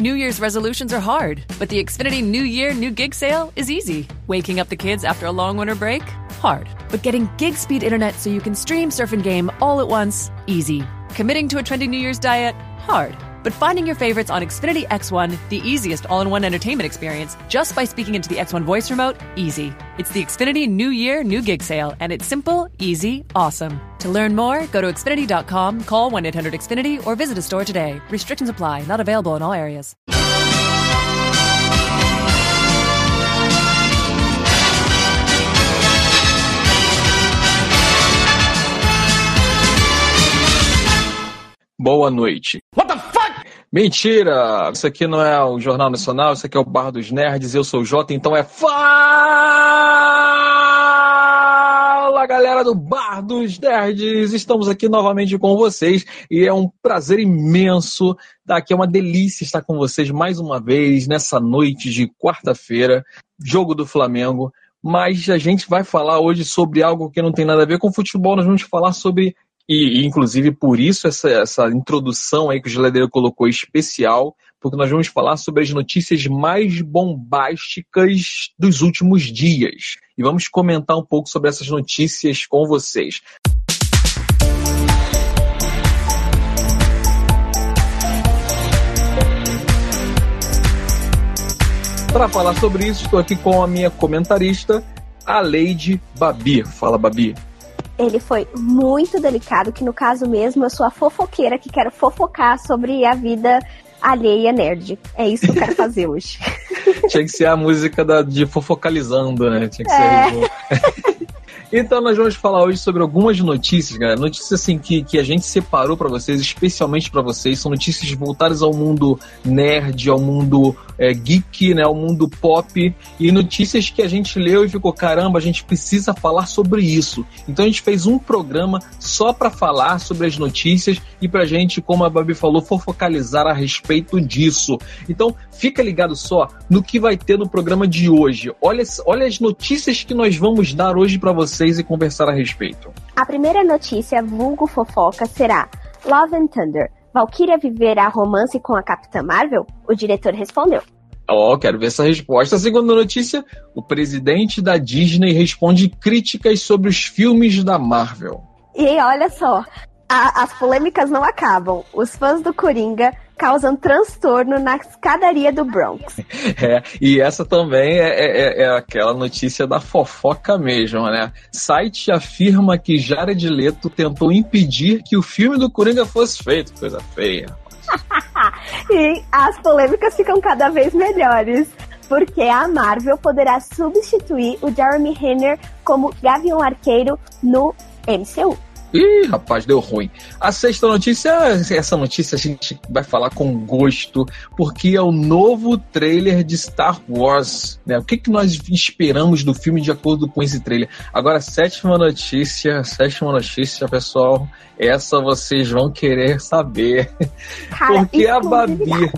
New Year's resolutions are hard, but the Xfinity New Year, New Gig sale is easy. Waking up the kids after a long winter break? Hard. But getting gig speed internet so you can stream, surf, and game all at once? Easy. Committing to a trendy New Year's diet? Hard. But finding your favorites on Xfinity X1, the easiest all in one entertainment experience, just by speaking into the X1 voice remote, easy. It's the Xfinity New Year, New Gig sale, and it's simple, easy, awesome. To learn more, go to Xfinity.com, call 1 800 Xfinity, or visit a store today. Restrictions apply, not available in all areas. Boa noite. What? Mentira! Isso aqui não é o Jornal Nacional, isso aqui é o Bar dos Nerds, eu sou o Jota, então é Fala galera do Bar dos Nerds! Estamos aqui novamente com vocês e é um prazer imenso estar aqui, é uma delícia estar com vocês mais uma vez nessa noite de quarta-feira, jogo do Flamengo. Mas a gente vai falar hoje sobre algo que não tem nada a ver com futebol, nós vamos falar sobre e, inclusive, por isso essa, essa introdução aí que o Geladeiro colocou especial, porque nós vamos falar sobre as notícias mais bombásticas dos últimos dias. E vamos comentar um pouco sobre essas notícias com vocês. Para falar sobre isso, estou aqui com a minha comentarista, a Lady Babi. Fala, Babi ele foi muito delicado, que no caso mesmo eu sou a fofoqueira que quero fofocar sobre a vida alheia nerd. É isso que eu quero fazer hoje. Tinha que ser a música da, de fofocalizando, né? Tinha que é. ser. Então nós vamos falar hoje sobre algumas notícias, galera. Notícias assim que, que a gente separou para vocês, especialmente para vocês. São notícias voltadas ao mundo nerd, ao mundo é, geek, né, ao mundo pop. E notícias que a gente leu e ficou, caramba, a gente precisa falar sobre isso. Então a gente fez um programa só para falar sobre as notícias e pra gente, como a Babi falou, focalizar a respeito disso. Então fica ligado só no que vai ter no programa de hoje. Olha, olha as notícias que nós vamos dar hoje para vocês e conversar a respeito. A primeira notícia, vulgo fofoca, será Love and Thunder. Valkyria viverá romance com a Capitã Marvel? O diretor respondeu. Ó, oh, quero ver essa resposta. A segunda notícia: o presidente da Disney responde críticas sobre os filmes da Marvel. E olha só, a, as polêmicas não acabam. Os fãs do Coringa causam transtorno na escadaria do Bronx. É, e essa também é, é, é, é, aquela notícia da fofoca mesmo, né? Site afirma que Jared Leto tentou impedir que o filme do Coringa fosse feito. Coisa feia. e as polêmicas ficam cada vez melhores porque a Marvel poderá substituir o Jeremy Renner como Gavião Arqueiro no MCU. Ih, rapaz, deu ruim. A sexta notícia, essa notícia a gente vai falar com gosto, porque é o novo trailer de Star Wars. Né? O que, que nós esperamos do filme de acordo com esse trailer? Agora, sétima notícia, sétima notícia, pessoal, essa vocês vão querer saber. Cara, porque a Babi,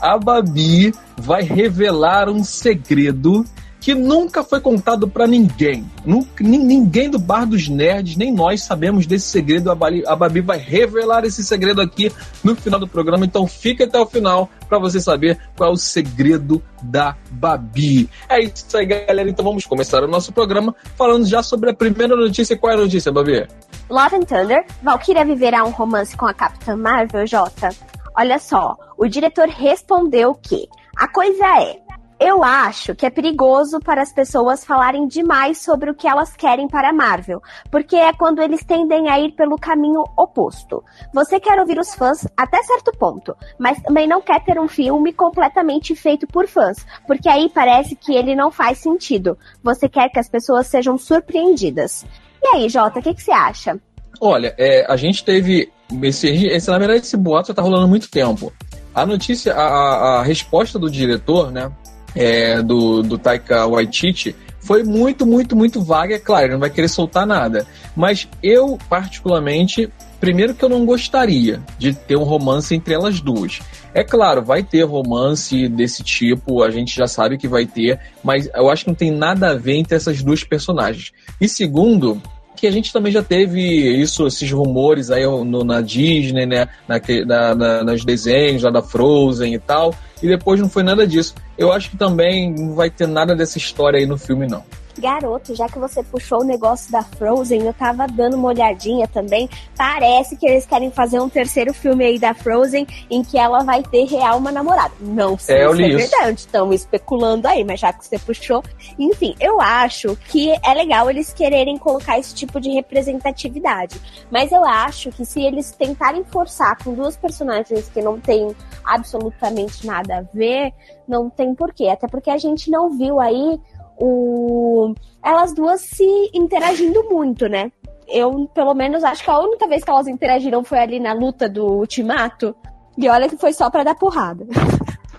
a Babi vai revelar um segredo que nunca foi contado para ninguém. Nunca, ninguém do Bar dos Nerds, nem nós sabemos desse segredo. A, Babi vai revelar esse segredo aqui no final do programa. Então fique até o final para você saber qual é o segredo da Babi. É isso aí, galera. Então vamos começar o nosso programa falando já sobre a primeira notícia. Qual é a notícia, Babi? Love and Thunder. Valkyria viverá um romance com a Capitã Marvel, Jota? Olha só, o diretor respondeu que a coisa é eu acho que é perigoso para as pessoas falarem demais sobre o que elas querem para a Marvel, porque é quando eles tendem a ir pelo caminho oposto. Você quer ouvir os fãs até certo ponto, mas também não quer ter um filme completamente feito por fãs, porque aí parece que ele não faz sentido. Você quer que as pessoas sejam surpreendidas. E aí, Jota, o que, que, você acha? Olha, é, a gente teve. Esse, esse, na verdade, esse boato já tá rolando há muito tempo. A notícia, a, a resposta do diretor, né? É, do, do Taika Waititi foi muito, muito, muito vaga. É claro, ele não vai querer soltar nada. Mas eu, particularmente, primeiro que eu não gostaria de ter um romance entre elas duas. É claro, vai ter romance desse tipo, a gente já sabe que vai ter, mas eu acho que não tem nada a ver entre essas duas personagens. E segundo, que a gente também já teve isso, esses rumores aí no, na Disney, né? Na, na, na, nos desenhos lá da Frozen e tal. E depois não foi nada disso. Eu acho que também não vai ter nada dessa história aí no filme, não. Garoto, já que você puxou o negócio da Frozen, eu tava dando uma olhadinha também. Parece que eles querem fazer um terceiro filme aí da Frozen em que ela vai ter real uma namorada. Não sei é, se é verdade, estão especulando aí, mas já que você puxou. Enfim, eu acho que é legal eles quererem colocar esse tipo de representatividade. Mas eu acho que se eles tentarem forçar com duas personagens que não têm absolutamente nada a ver, não tem porquê. Até porque a gente não viu aí o elas duas se interagindo muito, né? Eu, pelo menos, acho que a única vez que elas interagiram foi ali na luta do Ultimato. E olha que foi só para dar porrada.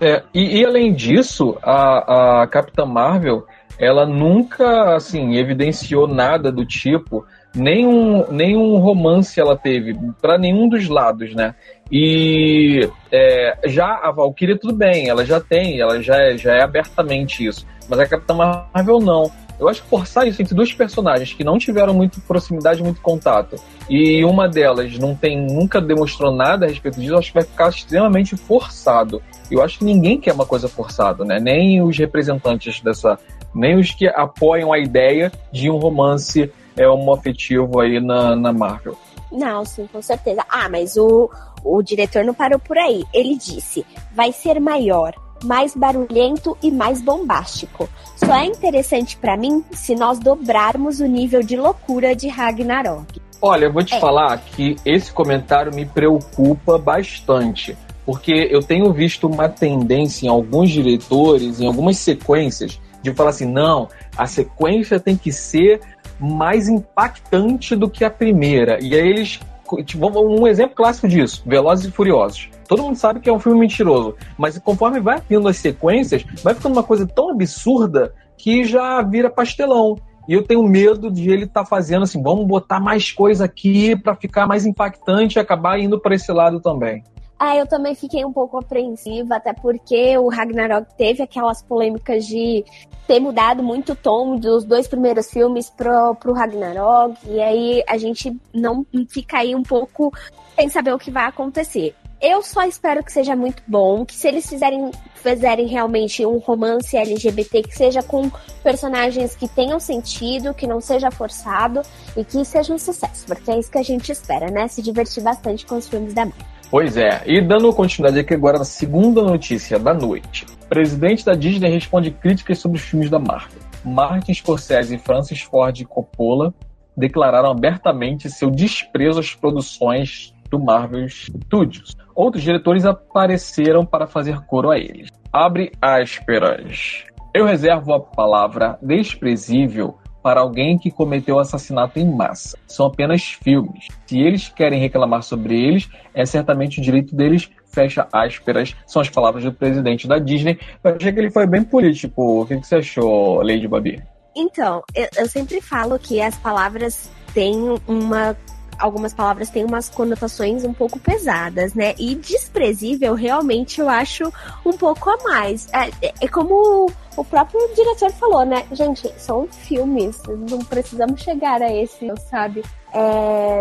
É, e, e, além disso, a, a Capitã Marvel, ela nunca, assim, evidenciou nada do tipo, nenhum, nenhum romance ela teve, para nenhum dos lados, né? E é, já a Valkyrie, tudo bem, ela já tem, ela já é, já é abertamente isso. Mas a Capitã Marvel não. Eu acho que forçar isso entre dois personagens que não tiveram muito proximidade, muito contato, e uma delas não tem, nunca demonstrou nada a respeito disso, eu acho que vai ficar extremamente forçado. Eu acho que ninguém quer uma coisa forçada, né? Nem os representantes dessa, nem os que apoiam a ideia de um romance é homoafetivo aí na, na Marvel. Não, sim, com certeza. Ah, mas o, o diretor não parou por aí. Ele disse: vai ser maior, mais barulhento e mais bombástico. Só é interessante para mim se nós dobrarmos o nível de loucura de Ragnarok. Olha, eu vou te é. falar que esse comentário me preocupa bastante, porque eu tenho visto uma tendência em alguns diretores, em algumas sequências, de falar assim: não, a sequência tem que ser mais impactante do que a primeira. E aí eles. Tipo, um exemplo clássico disso: Velozes e Furiosos. Todo mundo sabe que é um filme mentiroso, mas conforme vai vindo as sequências, vai ficando uma coisa tão absurda que já vira pastelão. E eu tenho medo de ele estar tá fazendo assim, vamos botar mais coisa aqui para ficar mais impactante e acabar indo para esse lado também. Ah, eu também fiquei um pouco apreensiva, até porque o Ragnarok teve aquelas polêmicas de ter mudado muito o tom dos dois primeiros filmes pro, pro Ragnarok, e aí a gente não fica aí um pouco sem saber o que vai acontecer. Eu só espero que seja muito bom, que se eles fizerem, fizerem realmente um romance LGBT, que seja com personagens que tenham sentido, que não seja forçado e que seja um sucesso, porque é isso que a gente espera, né? Se divertir bastante com os filmes da Marvel. Pois é, e dando continuidade aqui agora na segunda notícia da noite. Presidente da Disney responde críticas sobre os filmes da Marvel. Martin Scorsese e Francis Ford Coppola declararam abertamente seu desprezo às produções do Marvel Studios. Outros diretores apareceram para fazer coro a eles. Abre aspas. Eu reservo a palavra desprezível para alguém que cometeu assassinato em massa. São apenas filmes. Se eles querem reclamar sobre eles, é certamente o direito deles. Fecha aspas. São as palavras do presidente da Disney. Eu achei que ele foi bem político. O que você achou, Lady Babi? Então, eu, eu sempre falo que as palavras têm uma algumas palavras têm umas conotações um pouco pesadas, né? E desprezível, realmente, eu acho um pouco a mais. É, é, é como o próprio diretor falou, né? Gente, são filmes, não precisamos chegar a esse, sabe? É...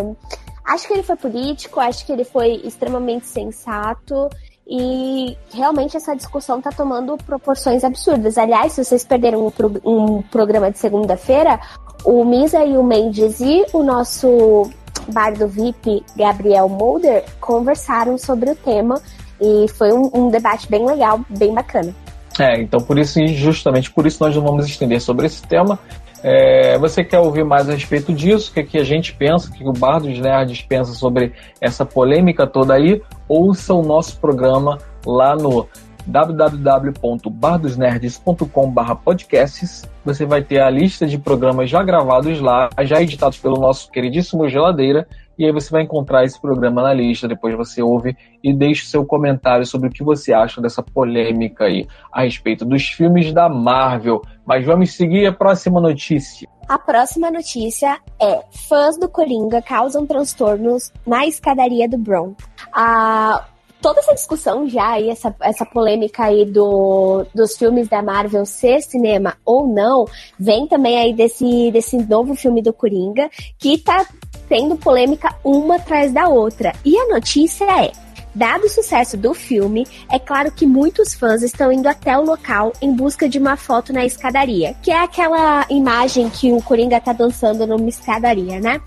Acho que ele foi político, acho que ele foi extremamente sensato. E realmente essa discussão está tomando proporções absurdas. Aliás, se vocês perderam um, pro, um programa de segunda-feira, o Misa e o Mendes e o nosso bar do VIP, Gabriel Mulder, conversaram sobre o tema e foi um, um debate bem legal, bem bacana. É, então por isso, justamente por isso nós não vamos estender sobre esse tema. É, você quer ouvir mais a respeito disso? O que, é que a gente pensa, o que o Bar dos Nerds pensa sobre essa polêmica toda aí? Ouça o nosso programa lá no www.bardosnerds.com/podcasts. Você vai ter a lista de programas já gravados lá, já editados pelo nosso queridíssimo Geladeira, e aí você vai encontrar esse programa na lista. Depois você ouve e deixe seu comentário sobre o que você acha dessa polêmica aí a respeito dos filmes da Marvel. Mas vamos seguir a próxima notícia. A próxima notícia é: fãs do Coringa causam transtornos na escadaria do Bron. Ah, toda essa discussão já aí, essa, essa polêmica aí do, dos filmes da Marvel ser cinema ou não, vem também aí desse, desse novo filme do Coringa, que tá tendo polêmica uma atrás da outra. E a notícia é. Dado o sucesso do filme, é claro que muitos fãs estão indo até o local em busca de uma foto na escadaria, que é aquela imagem que o Coringa tá dançando numa escadaria, né?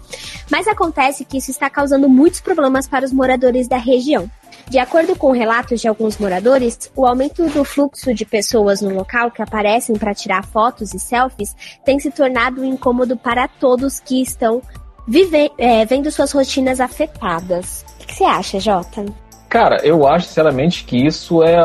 Mas acontece que isso está causando muitos problemas para os moradores da região. De acordo com relatos de alguns moradores, o aumento do fluxo de pessoas no local que aparecem para tirar fotos e selfies tem se tornado um incômodo para todos que estão vive, é, vendo suas rotinas afetadas. O que você acha, Jota? Cara, eu acho sinceramente que isso é,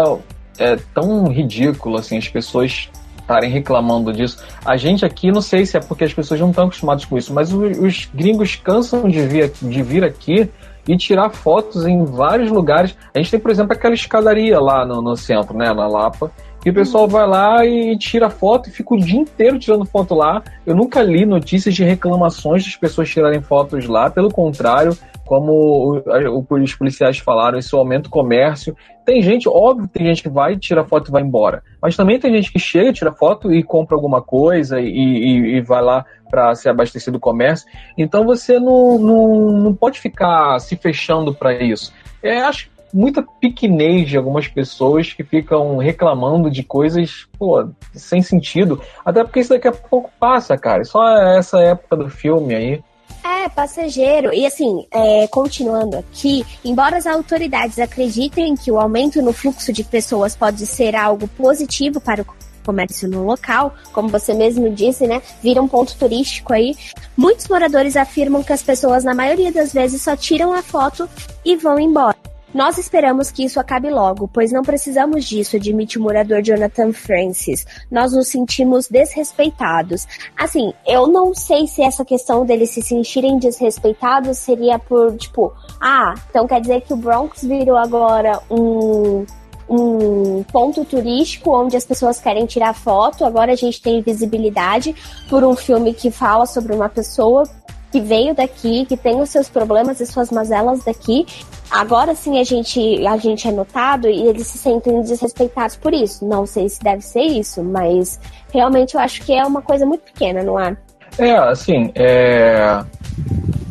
é tão ridículo, assim, as pessoas estarem reclamando disso. A gente aqui, não sei se é porque as pessoas não estão acostumadas com isso, mas os, os gringos cansam de vir, de vir aqui e tirar fotos em vários lugares. A gente tem, por exemplo, aquela escadaria lá no, no centro, né, na Lapa, que o pessoal vai lá e tira foto e fica o dia inteiro tirando foto lá. Eu nunca li notícias de reclamações das pessoas tirarem fotos lá, pelo contrário, como os policiais falaram, isso aumenta o comércio. Tem gente, óbvio, tem gente que vai, tira foto e vai embora. Mas também tem gente que chega, tira foto e compra alguma coisa e, e, e vai lá para se abastecer do comércio. Então você não, não, não pode ficar se fechando para isso. É, acho muita pequenez de algumas pessoas que ficam reclamando de coisas, pô, sem sentido. Até porque isso daqui a pouco passa, cara. Só essa época do filme aí. É, passageiro. E assim, é, continuando aqui, embora as autoridades acreditem que o aumento no fluxo de pessoas pode ser algo positivo para o comércio no local, como você mesmo disse, né? Vira um ponto turístico aí. Muitos moradores afirmam que as pessoas, na maioria das vezes, só tiram a foto e vão embora. Nós esperamos que isso acabe logo, pois não precisamos disso, admite o morador Jonathan Francis. Nós nos sentimos desrespeitados. Assim, eu não sei se essa questão deles se sentirem desrespeitados seria por, tipo, ah, então quer dizer que o Bronx virou agora um, um ponto turístico onde as pessoas querem tirar foto. Agora a gente tem visibilidade por um filme que fala sobre uma pessoa que veio daqui, que tem os seus problemas e suas mazelas daqui. Agora sim a gente, a gente é notado e eles se sentem desrespeitados por isso. Não sei se deve ser isso, mas realmente eu acho que é uma coisa muito pequena, não é? É, assim, é...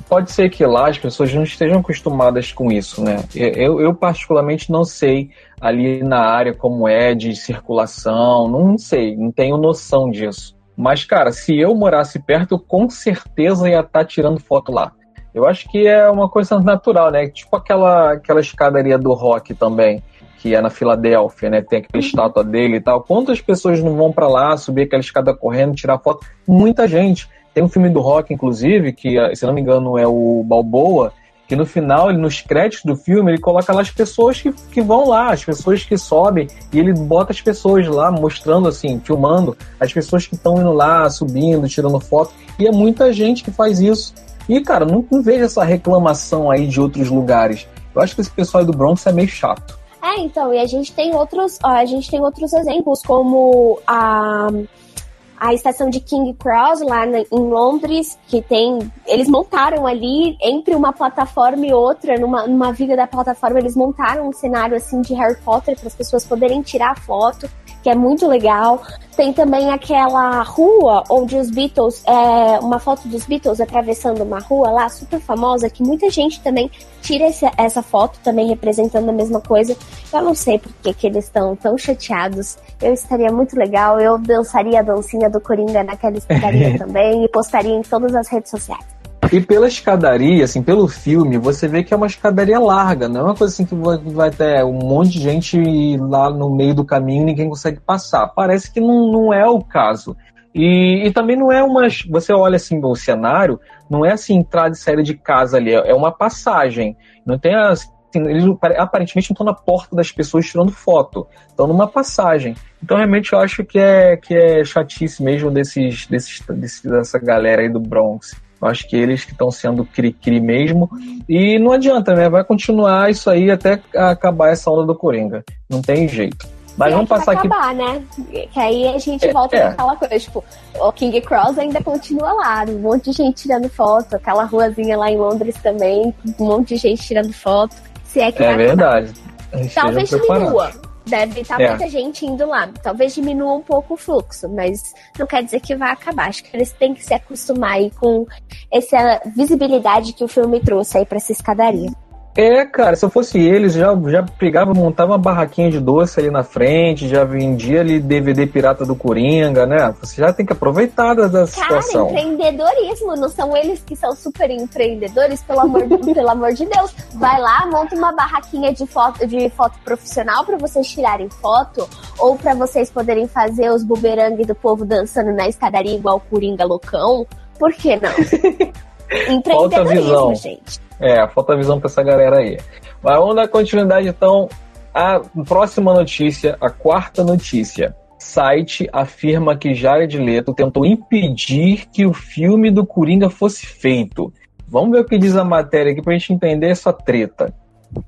pode ser que lá as pessoas não estejam acostumadas com isso, né? Eu, eu particularmente não sei ali na área como é de circulação, não sei, não tenho noção disso. Mas, cara, se eu morasse perto, eu com certeza ia estar tá tirando foto lá. Eu acho que é uma coisa natural, né? Tipo aquela, aquela escadaria do rock também, que é na Filadélfia, né? Tem aquela estátua dele e tal. Quantas pessoas não vão para lá, subir aquela escada correndo, tirar foto? Muita gente. Tem um filme do rock, inclusive, que, se não me engano, é o Balboa, que no final, ele, nos créditos do filme, ele coloca lá as pessoas que, que vão lá, as pessoas que sobem, e ele bota as pessoas lá, mostrando assim, filmando as pessoas que estão indo lá, subindo, tirando foto, e é muita gente que faz isso. E, cara, não, não vejo essa reclamação aí de outros lugares. Eu acho que esse pessoal do Bronx é meio chato. É, então, e a gente tem outros, a gente tem outros exemplos, como a a estação de King Cross lá na, em Londres, que tem. Eles montaram ali, entre uma plataforma e outra, numa, numa viga da plataforma, eles montaram um cenário assim de Harry Potter para as pessoas poderem tirar foto que é muito legal. Tem também aquela rua onde os Beatles, é, uma foto dos Beatles atravessando uma rua lá, super famosa, que muita gente também tira esse, essa foto, também representando a mesma coisa. Eu não sei por que, que eles estão tão chateados. Eu estaria muito legal, eu dançaria a dancinha do Coringa naquela escadaria também e postaria em todas as redes sociais. E pela escadaria, assim, pelo filme, você vê que é uma escadaria larga, não é uma coisa assim que vai ter um monte de gente lá no meio do caminho e ninguém consegue passar. Parece que não, não é o caso. E, e também não é uma. Você olha assim o cenário, não é assim entrada e saída de casa ali, é uma passagem. Não tem as. Assim, eles aparentemente não estão na porta das pessoas tirando foto, estão numa passagem. Então realmente eu acho que é, que é chatice mesmo desses, desses, dessa galera aí do Bronx. Eu acho que eles que estão sendo cri-cri mesmo. E não adianta, né? Vai continuar isso aí até acabar essa onda do Coringa. Não tem jeito. Mas e vamos passar aqui. acabar, né? Que aí a gente é, volta é. aquela coisa, tipo, o King Cross ainda continua lá, um monte de gente tirando foto, aquela ruazinha lá em Londres também, um monte de gente tirando foto. Se é que É verdade. Acabar. Talvez diminua. Deve estar é. muita gente indo lá. Talvez diminua um pouco o fluxo, mas não quer dizer que vai acabar. Acho que eles têm que se acostumar aí com essa visibilidade que o filme trouxe aí para essa escadaria. É, cara, se eu fosse eles, já, já pegava, montava uma barraquinha de doce ali na frente, já vendia ali DVD pirata do Coringa, né? Você já tem que aproveitar da, da cara, situação. empreendedorismo, não são eles que são super empreendedores, pelo amor, de, pelo amor de Deus. Vai lá, monta uma barraquinha de foto, de foto profissional para vocês tirarem foto, ou para vocês poderem fazer os bumerangues do povo dançando na escadaria igual o Coringa loucão. Por que não? Empreendedorismo, gente. É, falta visão para essa galera aí. Mas vamos dar continuidade então à próxima notícia, a quarta notícia. Site afirma que Jared Leto tentou impedir que o filme do Coringa fosse feito. Vamos ver o que diz a matéria aqui para a gente entender essa treta.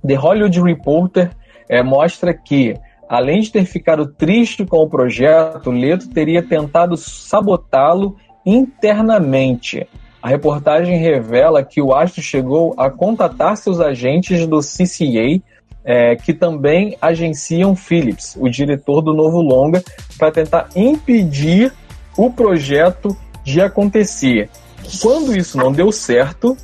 The Hollywood Reporter é, mostra que, além de ter ficado triste com o projeto, Leto teria tentado sabotá-lo internamente. A reportagem revela que o astro chegou a contatar seus agentes do CCA, é, que também agenciam Phillips, o diretor do novo longa, para tentar impedir o projeto de acontecer. Quando isso não deu certo,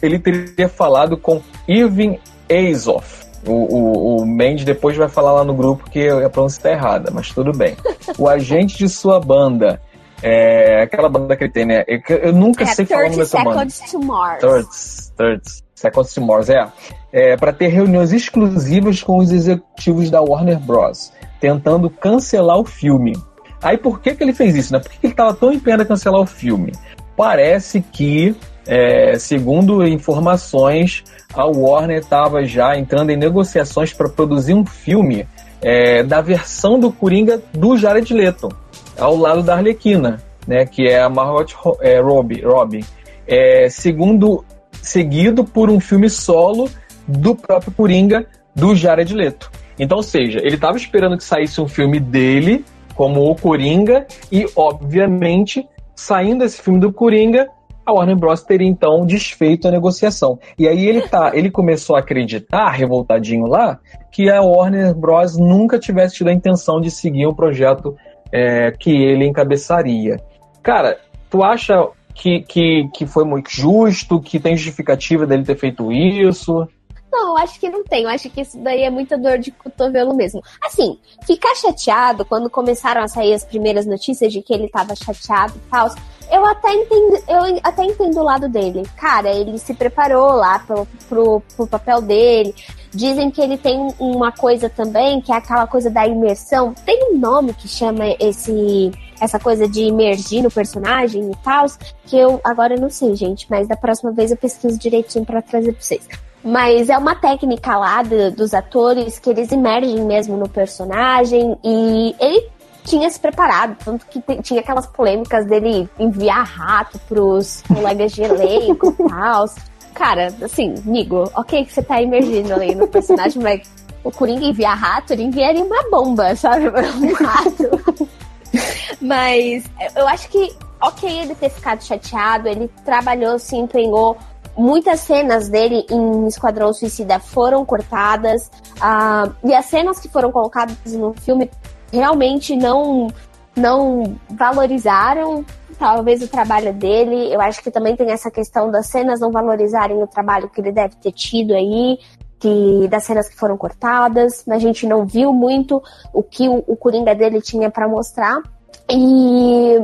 ele teria falado com Irving Azoff. O, o, o Mendes depois vai falar lá no grupo que a pronúncia está errada, mas tudo bem. O agente de sua banda, é, aquela banda que ele tem, né? Eu, eu nunca é, sei falar dessa banda. To Mars. Thirds, Thirds, Seconds to Mars, é. é para ter reuniões exclusivas com os executivos da Warner Bros., tentando cancelar o filme. Aí por que, que ele fez isso, né? Por que, que ele estava tão empenhado em cancelar o filme? Parece que, é, segundo informações, a Warner estava já entrando em negociações para produzir um filme é, da versão do Coringa do Jared Leto ao lado da Arlequina, né, que é a Margot é, Robbie, Robbie é, segundo, seguido por um filme solo do próprio Coringa, do Jared Leto. Então, ou seja, ele estava esperando que saísse um filme dele, como o Coringa, e, obviamente, saindo esse filme do Coringa, a Warner Bros. teria então desfeito a negociação. E aí ele tá, ele começou a acreditar, revoltadinho lá, que a Warner Bros. nunca tivesse tido a intenção de seguir o projeto é, que ele encabeçaria. Cara, tu acha que, que, que foi muito justo, que tem justificativa dele ter feito isso? Não, eu acho que não tem. Eu acho que isso daí é muita dor de cotovelo mesmo. Assim, ficar chateado quando começaram a sair as primeiras notícias de que ele tava chateado e tal. Eu até entendo, eu até entendo o lado dele. Cara, ele se preparou lá pro, pro, pro papel dele. Dizem que ele tem uma coisa também, que é aquela coisa da imersão. Tem um nome que chama esse essa coisa de imergir no personagem e tal, que eu agora não sei, gente, mas da próxima vez eu pesquiso direitinho para trazer para vocês. Mas é uma técnica lá do, dos atores que eles emergem mesmo no personagem e ele tinha se preparado, tanto que tinha aquelas polêmicas dele enviar rato pros colegas de elenco e tal. Cara, assim, amigo, ok que você tá emergindo ali no personagem, mas o Coringa enviar rato, ele enviaria uma bomba, sabe? Um rato. mas eu acho que, ok ele ter ficado chateado, ele trabalhou, se empenhou muitas cenas dele em Esquadrão Suicida foram cortadas uh, e as cenas que foram colocadas no filme realmente não não valorizaram talvez o trabalho dele. Eu acho que também tem essa questão das cenas não valorizarem o trabalho que ele deve ter tido aí, que das cenas que foram cortadas. A gente não viu muito o que o, o Coringa dele tinha para mostrar. E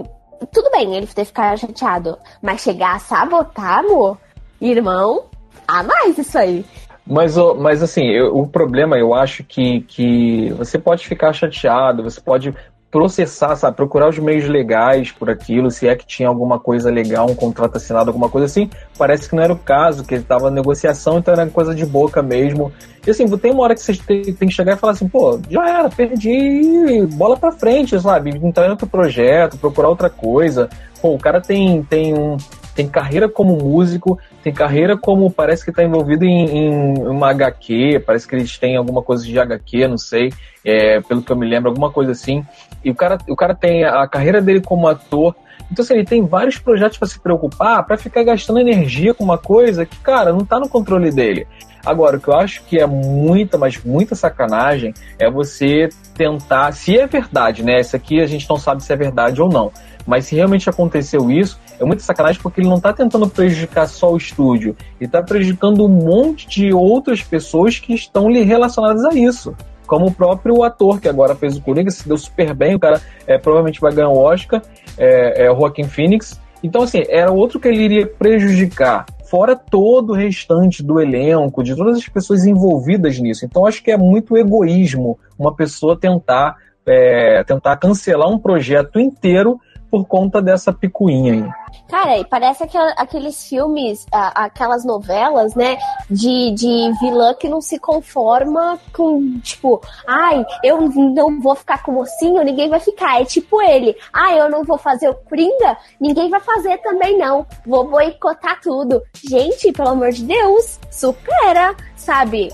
tudo bem ele ter ficado chateado, mas chegar a sabotar, amor, irmão, a mais isso aí. Mas, mas assim, eu, o problema eu acho que, que você pode ficar chateado, você pode processar, sabe, procurar os meios legais por aquilo, se é que tinha alguma coisa legal, um contrato assinado, alguma coisa assim. Parece que não era o caso, que ele estava em negociação, então era coisa de boca mesmo. E assim, tem uma hora que você tem, tem que chegar e falar assim, pô, já era, perdi, bola pra frente, sabe? Entrar em outro projeto, procurar outra coisa. Pô, o cara tem, tem um tem carreira como músico, tem carreira como parece que está envolvido em, em, uma HQ, parece que eles têm alguma coisa de HQ, não sei, é, pelo que eu me lembro, alguma coisa assim. E o cara, o cara tem a carreira dele como ator. Então, assim, ele tem vários projetos para se preocupar, para ficar gastando energia com uma coisa que, cara, não está no controle dele. Agora, o que eu acho que é muita, mas muita sacanagem é você tentar, se é verdade, né? Isso aqui a gente não sabe se é verdade ou não. Mas se realmente aconteceu isso, é muita sacanagem porque ele não está tentando prejudicar só o estúdio, ele está prejudicando um monte de outras pessoas que estão relacionadas a isso como o próprio ator que agora fez o Coringa, se deu super bem, o cara é, provavelmente vai ganhar o Oscar, é, é o Joaquin Phoenix. Então, assim, era outro que ele iria prejudicar, fora todo o restante do elenco, de todas as pessoas envolvidas nisso. Então, acho que é muito egoísmo uma pessoa tentar, é, tentar cancelar um projeto inteiro por conta dessa picuinha aí. Cara, e parece aquel, aqueles filmes, aquelas novelas, né? De, de vilã que não se conforma com, tipo, ai, eu não vou ficar com o mocinho, ninguém vai ficar. É tipo ele, ai, eu não vou fazer o Coringa, ninguém vai fazer também não. Vou boicotar tudo. Gente, pelo amor de Deus, supera, sabe?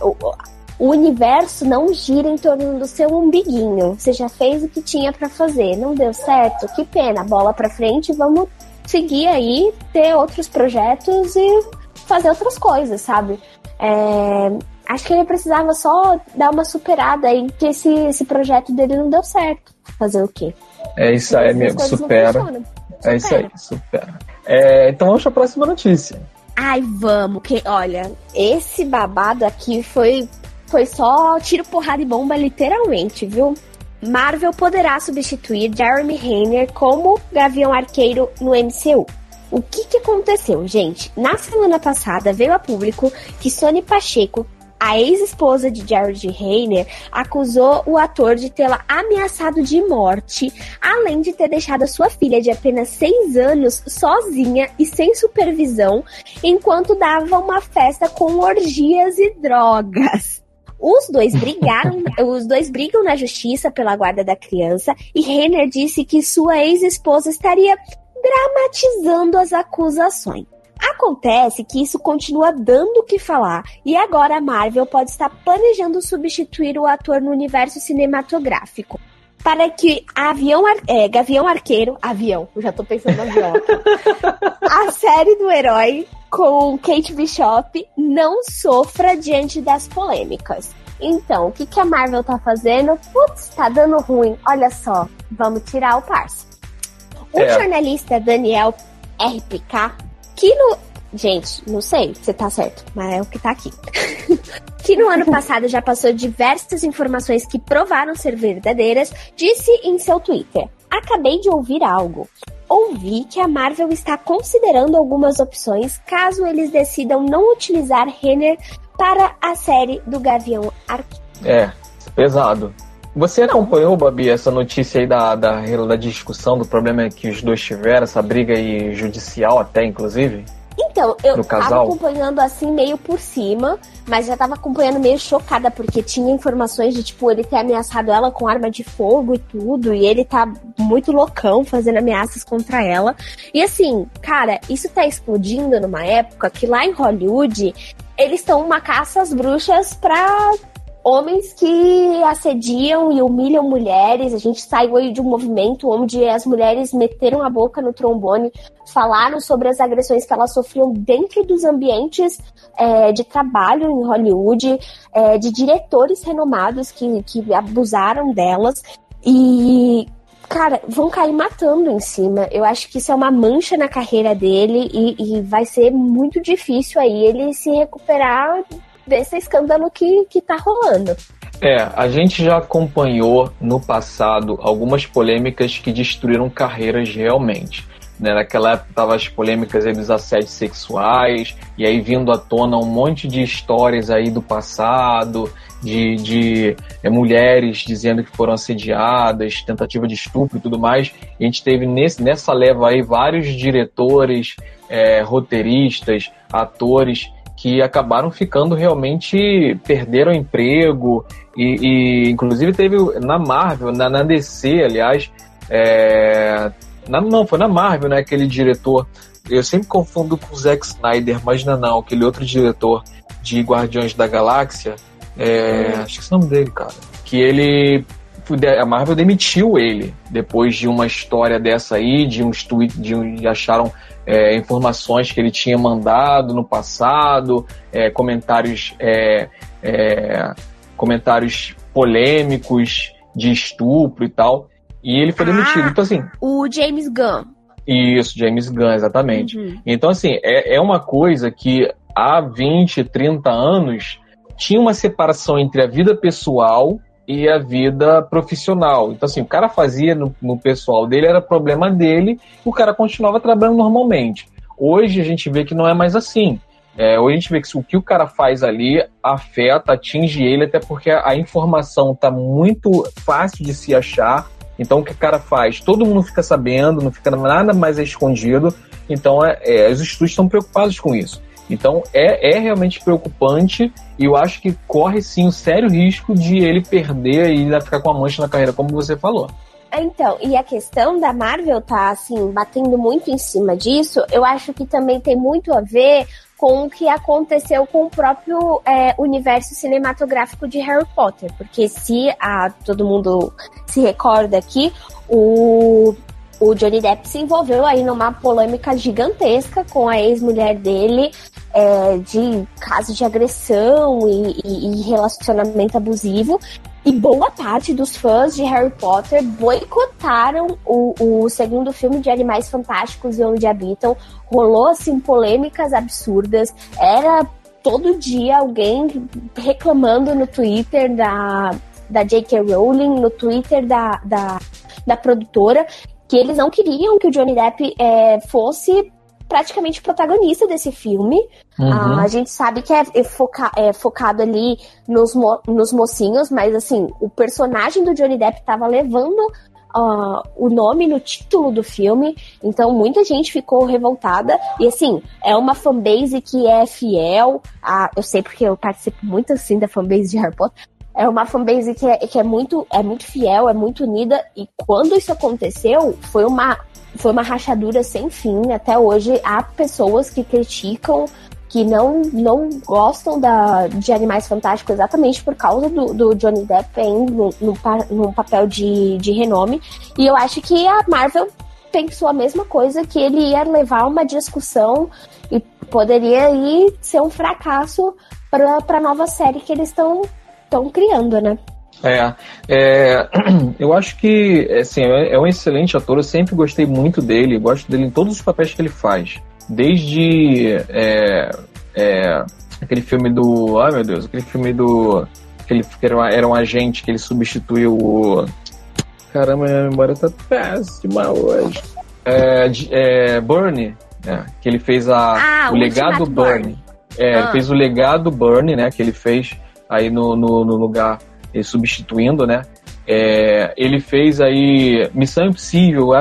O universo não gira em torno do seu umbiguinho. Você já fez o que tinha para fazer, não deu certo? Que pena, bola para frente, vamos seguir aí, ter outros projetos e fazer outras coisas, sabe? É, acho que ele precisava só dar uma superada aí, que esse, esse projeto dele não deu certo. Fazer o quê? É isso aí, mesmo, supera. supera. É isso aí, supera. É, então vamos para a próxima notícia. Ai, vamos, que olha, esse babado aqui foi foi só tiro, porrada e bomba, literalmente, viu? Marvel poderá substituir Jeremy Renner como Gavião Arqueiro no MCU. O que, que aconteceu, gente? Na semana passada veio a público que Sony Pacheco, a ex-esposa de Jared Rayner, acusou o ator de tê-la ameaçado de morte, além de ter deixado sua filha de apenas 6 anos sozinha e sem supervisão, enquanto dava uma festa com orgias e drogas. Os dois brigaram, os dois brigam na justiça pela guarda da criança e Renner disse que sua ex-esposa estaria dramatizando as acusações. Acontece que isso continua dando o que falar e agora a Marvel pode estar planejando substituir o ator no universo cinematográfico para que avião, é, Gavião Arqueiro, avião, eu já tô pensando no avião. a série do herói com Kate Bishop não sofra diante das polêmicas. Então, o que, que a Marvel tá fazendo? Putz, tá dando ruim. Olha só, vamos tirar o parça. O é. jornalista Daniel RPK, que no. Gente, não sei se tá certo, mas é o que tá aqui. que no ano passado já passou diversas informações que provaram ser verdadeiras, disse em seu Twitter: Acabei de ouvir algo ouvi que a Marvel está considerando algumas opções caso eles decidam não utilizar Renner para a série do Gavião Arqueiro. É, pesado. Você não. acompanhou, Babi, essa notícia aí da, da, da discussão do problema que os dois tiveram, essa briga aí judicial até, inclusive? Então, eu tava acompanhando assim meio por cima, mas já tava acompanhando meio chocada, porque tinha informações de, tipo, ele ter ameaçado ela com arma de fogo e tudo, e ele tá muito loucão fazendo ameaças contra ela. E assim, cara, isso tá explodindo numa época que lá em Hollywood eles estão uma caça às bruxas pra homens que assediam e humilham mulheres. A gente saiu aí de um movimento onde as mulheres meteram a boca no trombone, falaram sobre as agressões que elas sofriam dentro dos ambientes é, de trabalho em Hollywood, é, de diretores renomados que, que abusaram delas. E cara, vão cair matando em cima. Eu acho que isso é uma mancha na carreira dele e, e vai ser muito difícil aí ele se recuperar desse escândalo que, que tá rolando. É, a gente já acompanhou no passado algumas polêmicas que destruíram carreiras realmente. Né? Naquela época estavam as polêmicas dos assédios sexuais, e aí vindo à tona um monte de histórias aí do passado, de, de é, mulheres dizendo que foram assediadas, tentativa de estupro e tudo mais. E a gente teve nesse, nessa leva aí vários diretores, é, roteiristas, atores que acabaram ficando realmente perderam emprego e, e inclusive teve na Marvel, na, na DC, aliás, é, na, não foi na Marvel, né? Aquele diretor, eu sempre confundo com o Zack Snyder, mas não, não, aquele outro diretor de Guardiões da Galáxia, é, acho que é o nome dele, cara, que ele a Marvel demitiu ele depois de uma história dessa aí, de uns tweets, de, de acharam é, informações que ele tinha mandado no passado, é, comentários, é, é comentários polêmicos de estupro e tal. E ele foi demitido. Ah, então, assim. O James Gunn. Isso, James Gunn, exatamente. Uhum. Então, assim, é, é uma coisa que há 20, 30 anos tinha uma separação entre a vida pessoal e a vida profissional. Então, assim, o cara fazia no, no pessoal dele, era problema dele, o cara continuava trabalhando normalmente. Hoje a gente vê que não é mais assim. É, hoje a gente vê que o que o cara faz ali afeta, atinge ele, até porque a, a informação está muito fácil de se achar. Então o que o cara faz? Todo mundo fica sabendo, não fica nada mais escondido. Então é, é, os estudos estão preocupados com isso. Então é, é realmente preocupante e eu acho que corre sim um sério risco de ele perder e ainda ficar com a mancha na carreira, como você falou. Então, e a questão da Marvel tá assim, batendo muito em cima disso, eu acho que também tem muito a ver com o que aconteceu com o próprio é, universo cinematográfico de Harry Potter. Porque se a, todo mundo se recorda aqui, o o Johnny Depp se envolveu aí numa polêmica gigantesca com a ex-mulher dele é, de casos de agressão e, e, e, relacionamento abusivo. E boa parte dos fãs de Harry Potter boicotaram o, o segundo filme de Animais Fantásticos e Onde Habitam. Rolou, assim, polêmicas absurdas. Era todo dia alguém reclamando no Twitter da, da J.K. Rowling, no Twitter da, da, da produtora, que eles não queriam que o Johnny Depp é, fosse praticamente protagonista desse filme. Uhum. Ah, a gente sabe que é, foca é focado ali nos, mo nos mocinhos, mas assim, o personagem do Johnny Depp estava levando uh, o nome no título do filme, então muita gente ficou revoltada. E assim, é uma fanbase que é fiel. A, eu sei porque eu participo muito assim da fanbase de Harry Potter é uma fanbase que é, que é, muito, é muito fiel, é muito unida. E quando isso aconteceu, foi uma, foi uma rachadura sem fim. Até hoje há pessoas que criticam, que não, não gostam da, de Animais Fantásticos exatamente por causa do, do Johnny Depp em, no, no, no papel de, de renome. E eu acho que a Marvel pensou a mesma coisa, que ele ia levar uma discussão e poderia ir ser um fracasso para a nova série que eles estão estão criando, né? É, é, eu acho que assim, é, é um excelente ator, eu sempre gostei muito dele, gosto dele em todos os papéis que ele faz. Desde é, é, aquele filme do. Ai meu Deus, aquele filme do. Que era, era um agente que ele substituiu o. Caramba, minha memória tá péssima hoje. É, é, Burnie, é, que ele fez a, ah, o, legado Burnie. É, ah. fez o legado Burnie, né? Que ele fez aí no, no, no lugar, eh, substituindo, né? É, ele fez aí Missão Impossível,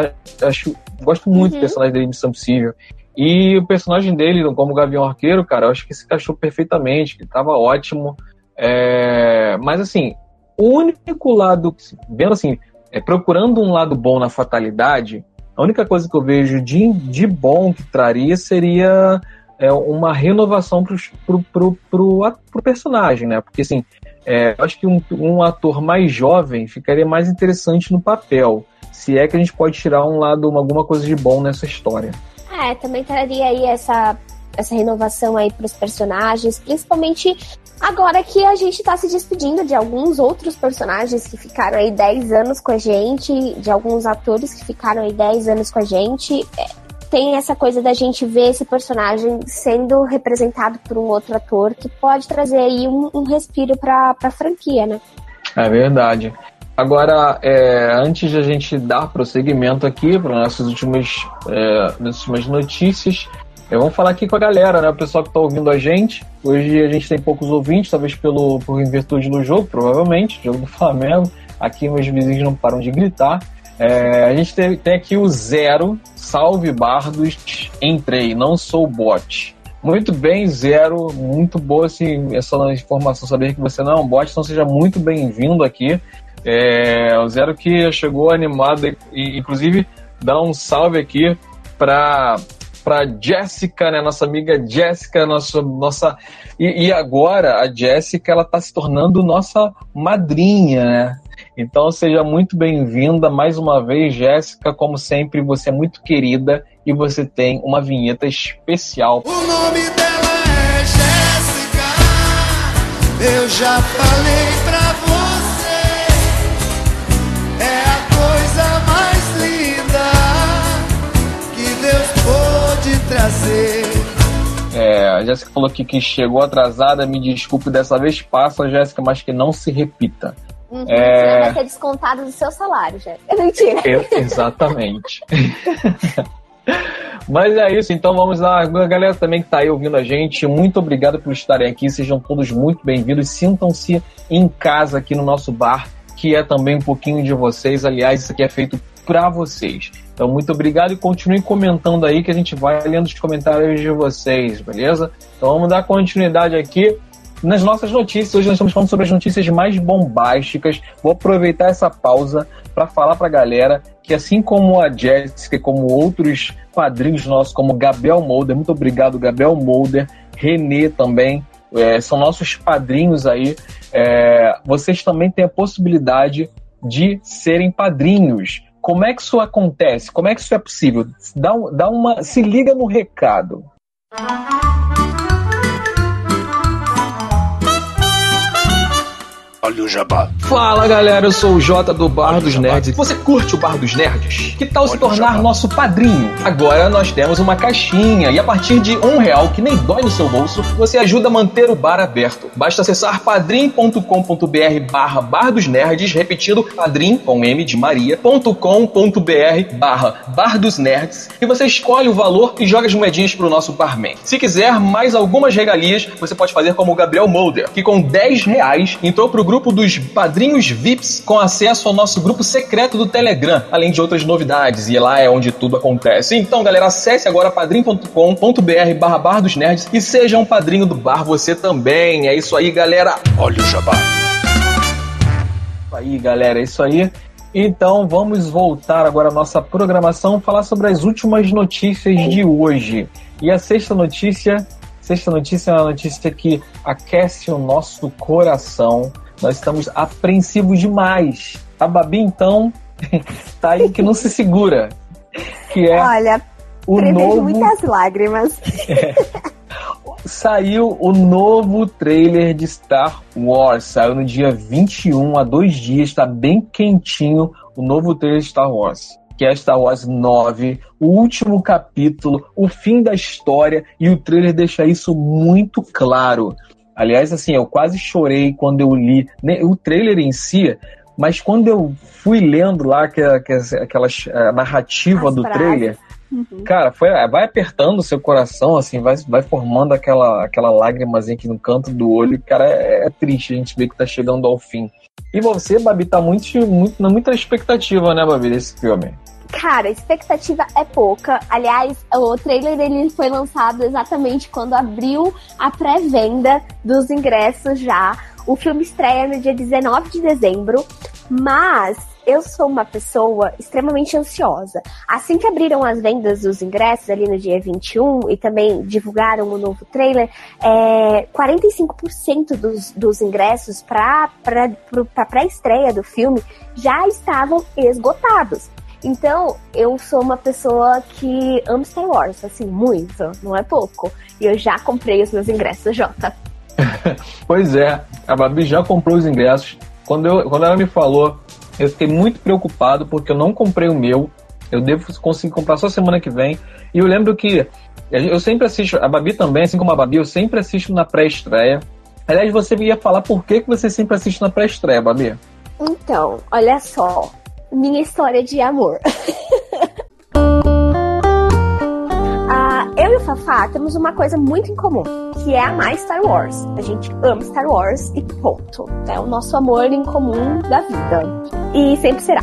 acho, gosto muito uhum. do personagem dele Missão Impossível. E o personagem dele, como Gavião Arqueiro, cara, eu acho que se encaixou perfeitamente, que tava ótimo. É, mas assim, o único lado, vendo assim, é, procurando um lado bom na fatalidade, a única coisa que eu vejo de, de bom que traria seria é uma renovação pro, pro, pro, pro, pro personagem, né? Porque assim, é, acho que um, um ator mais jovem ficaria mais interessante no papel. Se é que a gente pode tirar um lado, alguma coisa de bom nessa história. É, também traria aí essa, essa renovação aí para os personagens, principalmente agora que a gente está se despedindo de alguns outros personagens que ficaram aí 10 anos com a gente, de alguns atores que ficaram aí 10 anos com a gente. É, tem essa coisa da gente ver esse personagem sendo representado por um outro ator que pode trazer aí um, um respiro para a franquia, né? É verdade. Agora, é, antes de a gente dar prosseguimento aqui para nossas últimas, é, últimas notícias, é, vamos falar aqui com a galera, né? O pessoal que está ouvindo a gente. Hoje a gente tem poucos ouvintes, talvez pelo, por virtude do jogo, provavelmente, jogo do Flamengo. Aqui meus vizinhos não param de gritar. É, a gente tem, tem, aqui o Zero, salve Bardos, entrei, não sou bot. Muito bem, Zero, muito boa assim, essa informação, saber que você não é um bot, então seja muito bem-vindo aqui. É, o Zero que chegou animado, e, inclusive dá um salve aqui para para Jéssica, né, nossa amiga Jéssica, nossa nossa e, e, agora a Jéssica ela tá se tornando nossa madrinha, né? Então seja muito bem-vinda mais uma vez, Jéssica. Como sempre, você é muito querida e você tem uma vinheta especial. O nome dela é Jéssica. Eu já falei pra você. É a coisa mais linda que Deus pôde trazer. É, a Jéssica falou aqui que chegou atrasada, me desculpe, dessa vez passa, Jéssica, mas que não se repita. Uhum, É. Você vai ser descontado do seu salário, já. É mentira. Exatamente. Mas é isso, então vamos lá. A galera também que está aí ouvindo a gente, muito obrigado por estarem aqui. Sejam todos muito bem-vindos. Sintam-se em casa aqui no nosso bar, que é também um pouquinho de vocês. Aliás, isso aqui é feito para vocês. Então, muito obrigado e continuem comentando aí que a gente vai lendo os comentários de vocês, beleza? Então, vamos dar continuidade aqui nas nossas notícias. Hoje nós estamos falando sobre as notícias mais bombásticas. Vou aproveitar essa pausa para falar para a galera que, assim como a Jéssica, como outros padrinhos nossos, como Gabriel Molder, muito obrigado, Gabriel Molder, Renê também, é, são nossos padrinhos aí. É, vocês também têm a possibilidade de serem padrinhos. Como é que isso acontece? Como é que isso é possível? Dá, dá uma, se liga no recado. Olha o jabá. Fala galera, eu sou o Jota do Bar dos Nerds. Você curte o Bar dos Nerds? Que tal se Olha, tornar Jabá. nosso padrinho? Agora nós temos uma caixinha e a partir de um real, que nem dói no seu bolso, você ajuda a manter o bar aberto. Basta acessar padrim.com.br barra Bar dos Nerds, repetindo padrim com M de Maria.com.br barra Bar dos Nerds e você escolhe o valor e joga as moedinhas pro nosso barman. Se quiser mais algumas regalias, você pode fazer como o Gabriel Molder, que com 10 reais entrou pro grupo dos padrinhos VIPs com acesso ao nosso grupo secreto do Telegram, além de outras novidades, e lá é onde tudo acontece. Então, galera, acesse agora padrim.com.br barra Bar dos Nerds e seja um padrinho do bar você também. É isso aí, galera. Olha o jabá. Isso aí, galera, é isso aí. Então vamos voltar agora à nossa programação, falar sobre as últimas notícias de hoje. E a sexta notícia, sexta notícia é uma notícia que aquece o nosso coração. Nós estamos apreensivos demais. A Babi, então, tá aí que não se segura. Que é Olha, o novo muitas lágrimas. Saiu o novo trailer de Star Wars. Saiu no dia 21, há dois dias. Está bem quentinho o novo trailer de Star Wars. Que é Star Wars 9, o último capítulo, o fim da história. E o trailer deixa isso muito claro. Aliás, assim, eu quase chorei quando eu li o trailer em si. Mas quando eu fui lendo lá que, que, aquelas a narrativa As do frases. trailer, Uhum. Cara, foi, vai apertando o seu coração, assim, vai, vai formando aquela, aquela lágrimazinha aqui no canto do olho. Cara, é, é triste a gente ver que tá chegando ao fim. E você, Babi, tá muito, muito, na muita expectativa, né, Babi, desse filme? Cara, a expectativa é pouca. Aliás, o trailer dele foi lançado exatamente quando abriu a pré-venda dos ingressos já. O filme estreia no dia 19 de dezembro, mas eu sou uma pessoa extremamente ansiosa. Assim que abriram as vendas dos ingressos ali no dia 21 e também divulgaram o novo trailer, é, 45% dos, dos ingressos para a pré-estreia do filme já estavam esgotados. Então, eu sou uma pessoa que ama Star Wars, assim, muito, não é pouco. E eu já comprei os meus ingressos, Jota. Pois é, a Babi já comprou os ingressos. Quando, eu, quando ela me falou, eu fiquei muito preocupado porque eu não comprei o meu. Eu devo conseguir comprar só semana que vem. E eu lembro que eu sempre assisto, a Babi também, assim como a Babi, eu sempre assisto na pré-estreia. Aliás, você ia falar por que, que você sempre assiste na pré-estreia, Babi? Então, olha só, minha história de amor. Ah, eu e o Fafá temos uma coisa muito em comum, que é amar Star Wars. A gente ama Star Wars e ponto. É o nosso amor em comum da vida. E sempre será.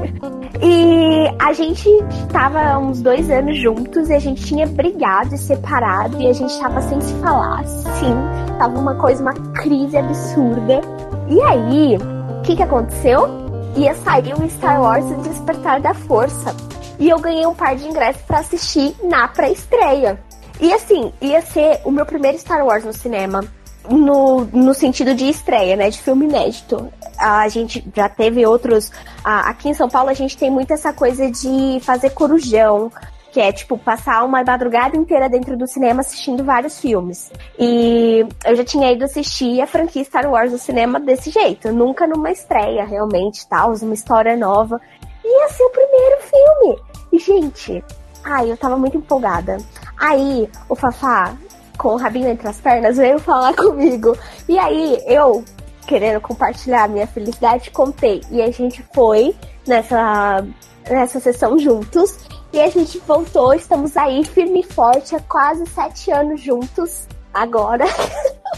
e a gente tava há uns dois anos juntos e a gente tinha brigado e separado e a gente tava sem se falar. Sim, tava uma coisa, uma crise absurda. E aí, o que que aconteceu? Ia sair o Star Wars O Despertar da Força. E eu ganhei um par de ingressos pra assistir na pré-estreia. E assim, ia ser o meu primeiro Star Wars no cinema. No, no sentido de estreia, né? De filme inédito. a gente já teve outros. aqui em São Paulo a gente tem muito essa coisa de fazer corujão. Que é, tipo, passar uma madrugada inteira dentro do cinema assistindo vários filmes. E eu já tinha ido assistir a franquia Star Wars no cinema desse jeito. Nunca numa estreia, realmente, tal, uma história nova. E ser o primeiro filme. E, gente, ai, eu tava muito empolgada. Aí, o Fafá, com o rabinho entre as pernas, veio falar comigo. E aí, eu, querendo compartilhar a minha felicidade, contei. E a gente foi nessa, nessa sessão juntos. E a gente voltou, estamos aí firme e forte há quase sete anos juntos agora.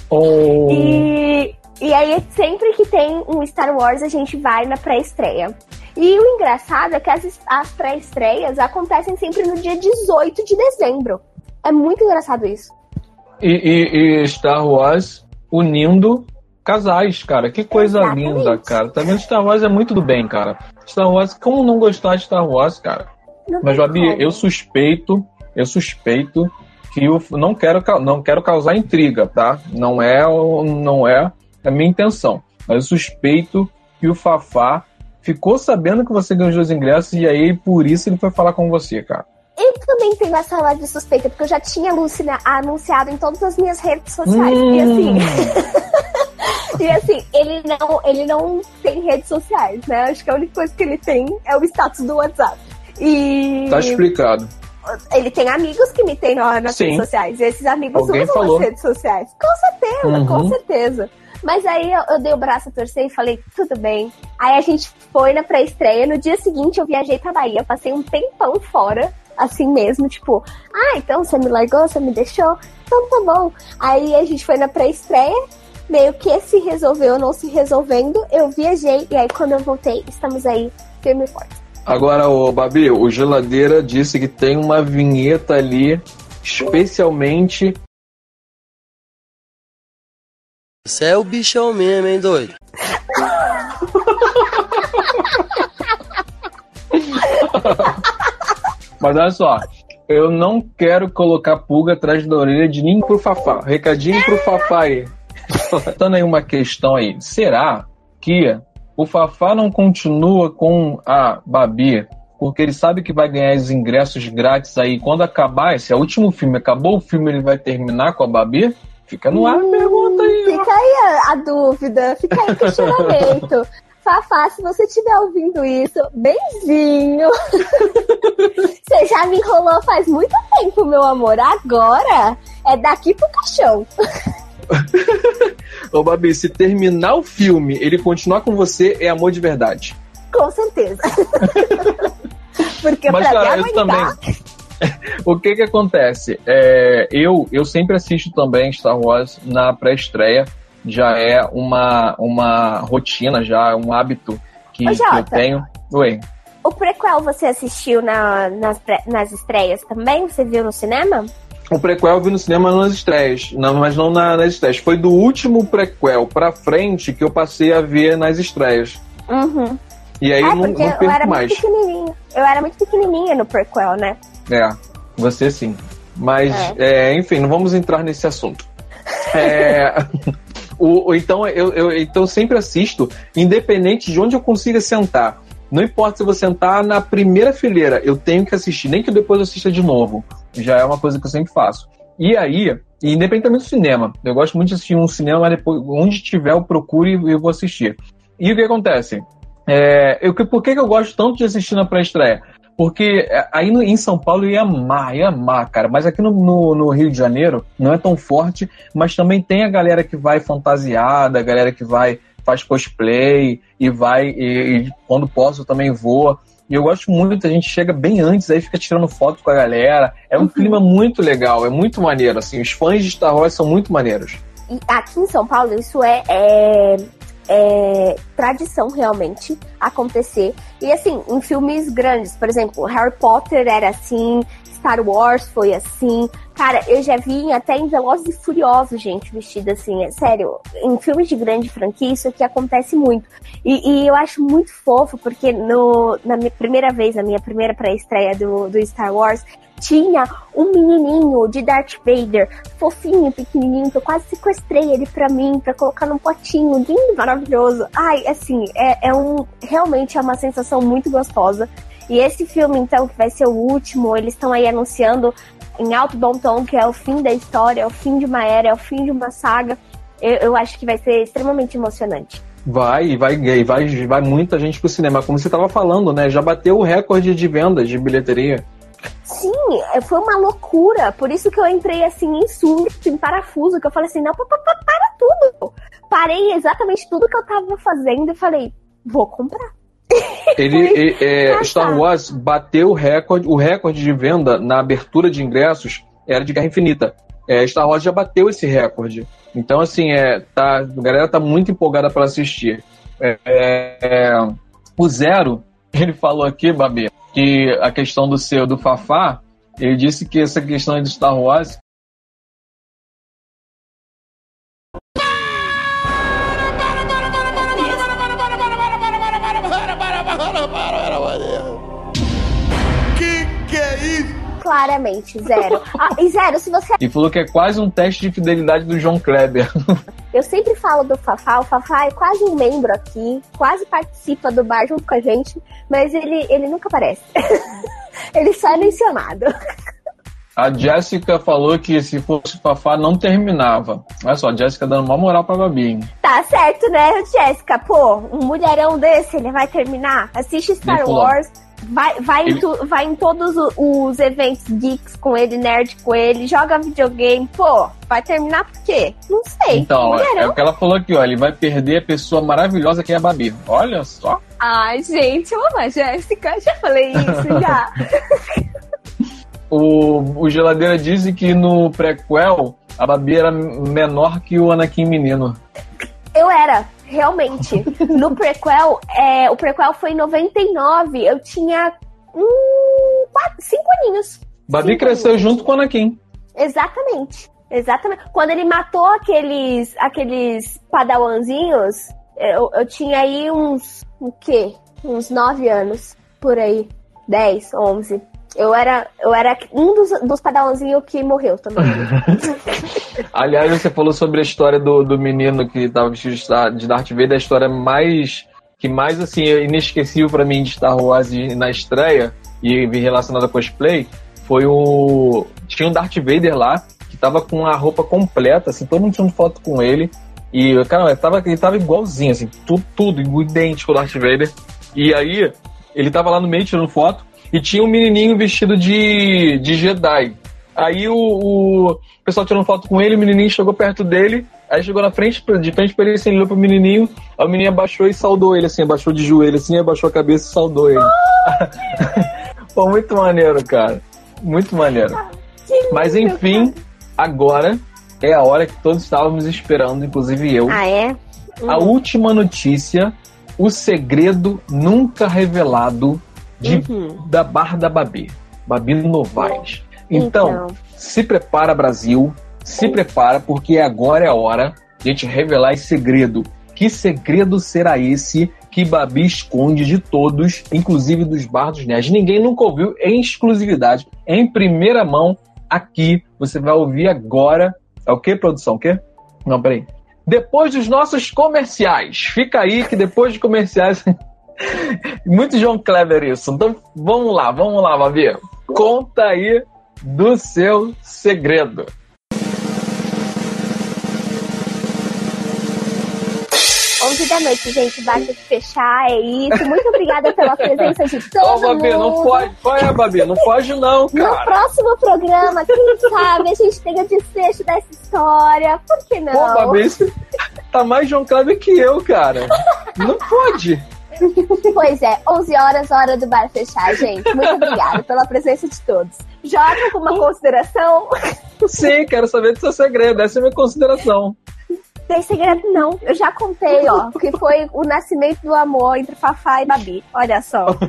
Oh. e, e aí, sempre que tem um Star Wars, a gente vai na pré-estreia. E o engraçado é que as, as pré-estreias acontecem sempre no dia 18 de dezembro. É muito engraçado isso. E, e, e Star Wars unindo casais, cara. Que coisa Exatamente. linda, cara. Tá vendo? Star Wars é muito do bem, cara. Star Wars, como não gostar de Star Wars, cara? Não Mas, Babi, como. eu suspeito, eu suspeito que eu não quero, não quero causar intriga, tá? Não é, não é a minha intenção. Mas eu suspeito que o Fafá ficou sabendo que você ganhou os ingressos e aí por isso ele foi falar com você, cara. Eu também tenho essa leve suspeita, porque eu já tinha anunciado em todas as minhas redes sociais. Hum. E assim. e assim, ele não, ele não tem redes sociais, né? Acho que a única coisa que ele tem é o status do WhatsApp. E. Tá explicado. Ele tem amigos que me tem nas Sim. redes sociais. E esses amigos Alguém usam falou. as redes sociais. Com certeza, uhum. com certeza. Mas aí eu, eu, dei o braço a torcer e falei, tudo bem. Aí a gente foi na pré-estreia. No dia seguinte eu viajei pra Bahia, passei um tempão fora, assim mesmo, tipo, ah, então você me largou, você me deixou? Então tá bom. Aí a gente foi na pré-estreia, meio que se resolveu não se resolvendo. Eu viajei e aí quando eu voltei, estamos aí firme e forte. Agora, o Babi, o Geladeira disse que tem uma vinheta ali especialmente você é o bichão mesmo, hein, doido? Mas olha só, eu não quero colocar pulga atrás da orelha de ninguém pro Fafá. Recadinho pro Fafá aí. Tando aí uma questão aí. Será que o Fafá não continua com a Babi porque ele sabe que vai ganhar os ingressos grátis aí. Quando acabar, esse é o último filme, acabou o filme, ele vai terminar com a Babi? Fica no ar a hum, pergunta aí. Fica aí a, a dúvida, fica aí o questionamento. Fafá, se você estiver ouvindo isso, benzinho. você já me enrolou faz muito tempo, meu amor. Agora é daqui pro caixão. Ô, Babi, se terminar o filme, ele continuar com você, é amor de verdade. Com certeza. Porque Mas, pra cara, me eu também. o que que acontece? É, eu, eu sempre assisto também Star Wars na pré-estreia. Já é uma, uma rotina, já é um hábito que, Ô, que eu tenho. Oi. O prequel você assistiu na, nas, nas estreias também? Você viu no cinema? O prequel eu vi no cinema nas estreias, não, mas não na, nas estreias. Foi do último prequel pra frente que eu passei a ver nas estreias. Uhum. E aí é, eu não, não perco eu era mais. Muito pequenininha. Eu era muito pequenininha no prequel, né? É, você sim. Mas, é. É, enfim, não vamos entrar nesse assunto. É, o, então, eu, eu então sempre assisto, independente de onde eu consiga sentar. Não importa se vou sentar na primeira fileira, eu tenho que assistir, nem que depois eu assista de novo. Já é uma coisa que eu sempre faço. E aí, independente do cinema, eu gosto muito de assistir um cinema, mas depois, onde tiver, eu procuro e eu vou assistir. E o que acontece? É, eu, por que, que eu gosto tanto de assistir na pré-estreia? Porque é, aí no, em São Paulo eu ia amar, ia amar, cara. Mas aqui no, no, no, Rio de Janeiro não é tão forte, mas também tem a galera que vai fantasiada, a galera que vai faz cosplay e vai, e, e quando posso também voa. E eu gosto muito, a gente chega bem antes, aí fica tirando foto com a galera. É um uhum. clima muito legal, é muito maneiro, assim. Os fãs de Star Wars são muito maneiros. E aqui em São Paulo, isso é, é é, tradição realmente acontecer. E assim, em filmes grandes, por exemplo, Harry Potter era assim, Star Wars foi assim. Cara, eu já vi até em Velozes e Furiosos, gente, vestida assim. É sério, em filmes de grande franquia, isso aqui acontece muito. E, e eu acho muito fofo, porque no, na minha primeira vez, na minha primeira pré-estreia do, do Star Wars, tinha um menininho de Darth Vader, fofinho, pequenininho, que eu quase sequestrei ele pra mim, pra colocar num potinho, lindo, maravilhoso. Ai, assim, é, é um. Realmente é uma sensação muito gostosa. E esse filme, então, que vai ser o último, eles estão aí anunciando em alto bom tom que é o fim da história, é o fim de uma era, é o fim de uma saga. Eu, eu acho que vai ser extremamente emocionante. Vai, vai, vai, vai muita gente pro cinema. Como você estava falando, né? Já bateu o recorde de vendas de bilheteria. Sim, é, foi uma loucura. Por isso que eu entrei assim em surto, em parafuso, que eu falei assim, não, para tudo. Parei exatamente tudo que eu tava fazendo e falei, vou comprar. Ele, é, Star Wars bateu o recorde, o recorde de venda na abertura de ingressos era de Guerra Infinita. É, Star Wars já bateu esse recorde. Então, assim, é, tá, a galera tá muito empolgada para assistir. É, é, o Zero, ele falou aqui, Babi, que a questão do seu, do Fafá, ele disse que essa questão de Star Wars claramente, zero. Ah, e zero, se você. E falou que é quase um teste de fidelidade do João Kleber. Eu sempre falo do Fafá, o Fafá é quase um membro aqui, quase participa do bar junto com a gente, mas ele, ele nunca aparece. ele só é mencionado. A Jéssica falou que se fosse o Fafá não terminava. Olha só, a Jéssica dando uma moral pra Babi. Hein? Tá certo, né, Jéssica? Pô, um mulherão desse, ele vai terminar? Assiste Star Wars. Vai, vai, ele... em tu, vai em todos os eventos geeks com ele, nerd com ele, joga videogame. Pô, vai terminar por quê? Não sei. Então, é o que ela falou aqui, ó. Ele vai perder a pessoa maravilhosa que é a Babi. Olha só. Ai, gente, eu amo a Jéssica. Já falei isso, já. o, o Geladeira disse que no prequel a Babi era menor que o Anakin menino. Eu era realmente. No prequel, é, o prequel foi em 99. Eu tinha hum, quatro, cinco aninhos. Babi cinco cresceu aninhos. junto com o Anakin. Exatamente. Exatamente. Quando ele matou aqueles, aqueles padawanzinhos, eu, eu tinha aí uns. O quê? Uns nove anos. Por aí. Dez, onze. Eu era, eu era um dos, dos padawãozinhos que morreu também. Aliás, você falou sobre a história do, do menino que estava vestido de Darth Vader, a história mais que mais assim inesquecível para mim de Star Wars na estreia e relacionada a cosplay foi o tinha um Darth Vader lá que tava com a roupa completa, assim, todo mundo tirando foto com ele. E, cara, ele tava, ele tava igualzinho, assim, tudo, tudo idêntico ao Darth Vader. E aí, ele tava lá no meio tirando foto e tinha um menininho vestido de, de Jedi. Aí o, o pessoal tirou foto com ele, o menininho chegou perto dele, aí chegou na frente, de frente pra ele, assim, ele olhou pro menininho, a menina abaixou e saudou ele, assim, abaixou de joelho, assim, abaixou a cabeça e saudou ele. Pô, muito maneiro, cara. Muito maneiro. Mas enfim, agora é a hora que todos estávamos esperando, inclusive eu. Ah, é? Hum. A última notícia, o segredo nunca revelado de, uhum. da Barra da Babi, Babi Novaes. Então, então, se prepara, Brasil, se prepara, porque agora é a hora de a gente revelar esse segredo. Que segredo será esse que Babi esconde de todos, inclusive dos Bar dos Nerds? Ninguém nunca ouviu em exclusividade, em primeira mão, aqui. Você vai ouvir agora. É o que, produção? O quê? Não, peraí. Depois dos nossos comerciais. Fica aí que depois dos comerciais Muito João Kleber isso. Então vamos lá, vamos lá, Babi. Conta aí do seu segredo. 11 da noite, gente. Basta fechar, é isso. Muito obrigada pela presença de todo oh, Babi, mundo. não foge. É, Babi? Não foge não, cara. No próximo programa, quem sabe, a gente tenha desfecho dessa história. Por que não? Pô, Babi, tá mais João Kleber que eu, cara. Não pode. Pois é, 11 horas, hora do bar fechar, gente. Muito obrigada pela presença de todos. Joga com uma consideração? Sim, quero saber do seu segredo. Essa é a minha consideração. Tem segredo não. Eu já contei, ó, que foi o nascimento do amor entre Fafá e Babi. Olha só.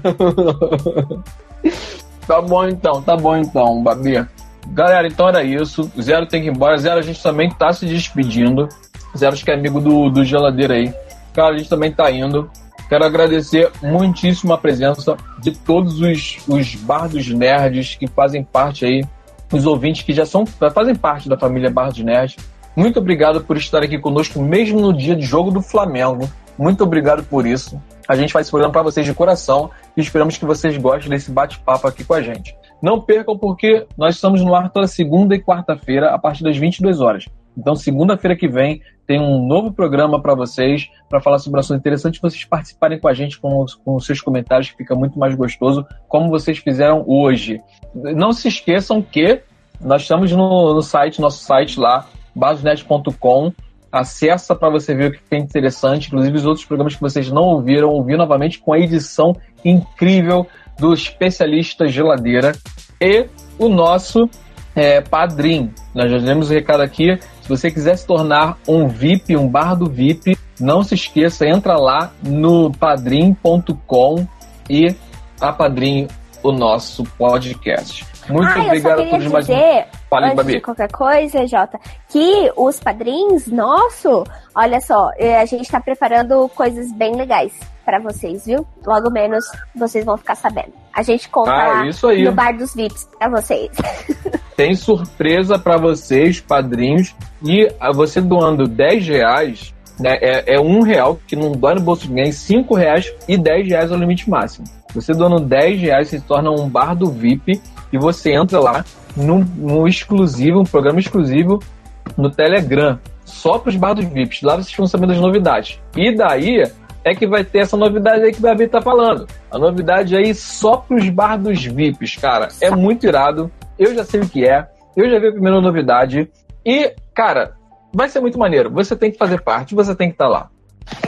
Tá bom então, tá bom então, Babi. Galera, então era isso. Zero tem que ir embora. Zero, a gente também tá se despedindo. Zero, acho que é amigo do, do geladeiro aí. Cara, a gente também tá indo. Quero agradecer muitíssimo a presença de todos os, os bardos nerds que fazem parte aí, os ouvintes que já são, fazem parte da família Bardos Nerds. Muito obrigado por estar aqui conosco, mesmo no dia de jogo do Flamengo. Muito obrigado por isso. A gente faz esse programa para vocês de coração e esperamos que vocês gostem desse bate-papo aqui com a gente. Não percam porque nós estamos no ar toda segunda e quarta-feira a partir das 22 horas. Então, segunda-feira que vem tem um novo programa para vocês, para falar sobre assuntos interessantes, vocês participarem com a gente com os, com os seus comentários, que fica muito mais gostoso, como vocês fizeram hoje. Não se esqueçam que nós estamos no, no site, nosso site lá, basosnet.com. Acessa para você ver o que é interessante, inclusive os outros programas que vocês não ouviram, ouvir novamente com a edição incrível do especialista geladeira e o nosso é, padrinho. Nós já demos o recado aqui. Se você quiser se tornar um VIP, um bar do VIP, não se esqueça, entra lá no padrim.com e apadrinhe o nosso podcast. Muito ah, obrigado eu só queria dizer, Fale, antes Babi. de qualquer coisa, Jota, que os padrinhos, nosso, olha só, é, a gente está preparando coisas bem legais para vocês, viu? Logo menos vocês vão ficar sabendo. A gente conta ah, lá no Bar dos VIPs para vocês. Tem surpresa para vocês, padrinhos, e você doando 10 reais, né, é, é um real, que não dói no bolso de ninguém, 5 reais e 10 reais é o limite máximo. Você doando 10 reais, se torna um bar do VIP e você entra lá no, no exclusivo, um programa exclusivo no Telegram, só para os bar dos VIPs. Lá vocês vão saber das novidades. E daí é que vai ter essa novidade aí que o Davi tá falando. A novidade aí só para os bar dos VIPs, cara. É muito irado. Eu já sei o que é. Eu já vi a primeira novidade. E, cara, vai ser muito maneiro. Você tem que fazer parte, você tem que estar tá lá.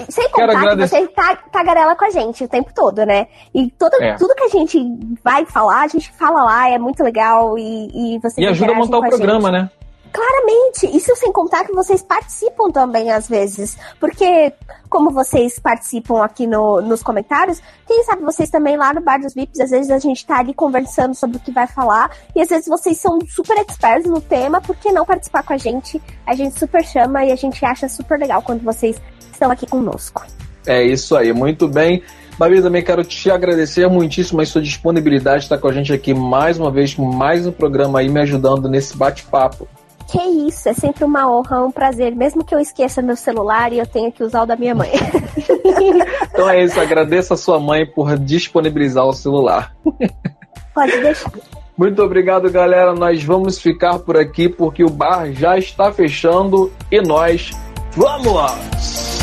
Sem contar agradecer... que você tá, tagarela com a gente o tempo todo, né? E todo, é. tudo que a gente vai falar, a gente fala lá, é muito legal e, e você E ajuda a montar o programa, gente. né? Claramente, isso sem contar que vocês participam também às vezes, porque como vocês participam aqui no, nos comentários, quem sabe vocês também lá no Bar dos VIPs, às vezes a gente tá ali conversando sobre o que vai falar, e às vezes vocês são super experts no tema, por que não participar com a gente? A gente super chama e a gente acha super legal quando vocês estão aqui conosco. É isso aí, muito bem. Babi, também quero te agradecer muitíssimo a sua disponibilidade de estar com a gente aqui mais uma vez, mais um programa aí, me ajudando nesse bate-papo. Que isso, é sempre uma honra, um prazer, mesmo que eu esqueça meu celular e eu tenha que usar o da minha mãe. então é isso, agradeço a sua mãe por disponibilizar o celular. Pode deixar. Muito obrigado, galera. Nós vamos ficar por aqui porque o bar já está fechando e nós vamos!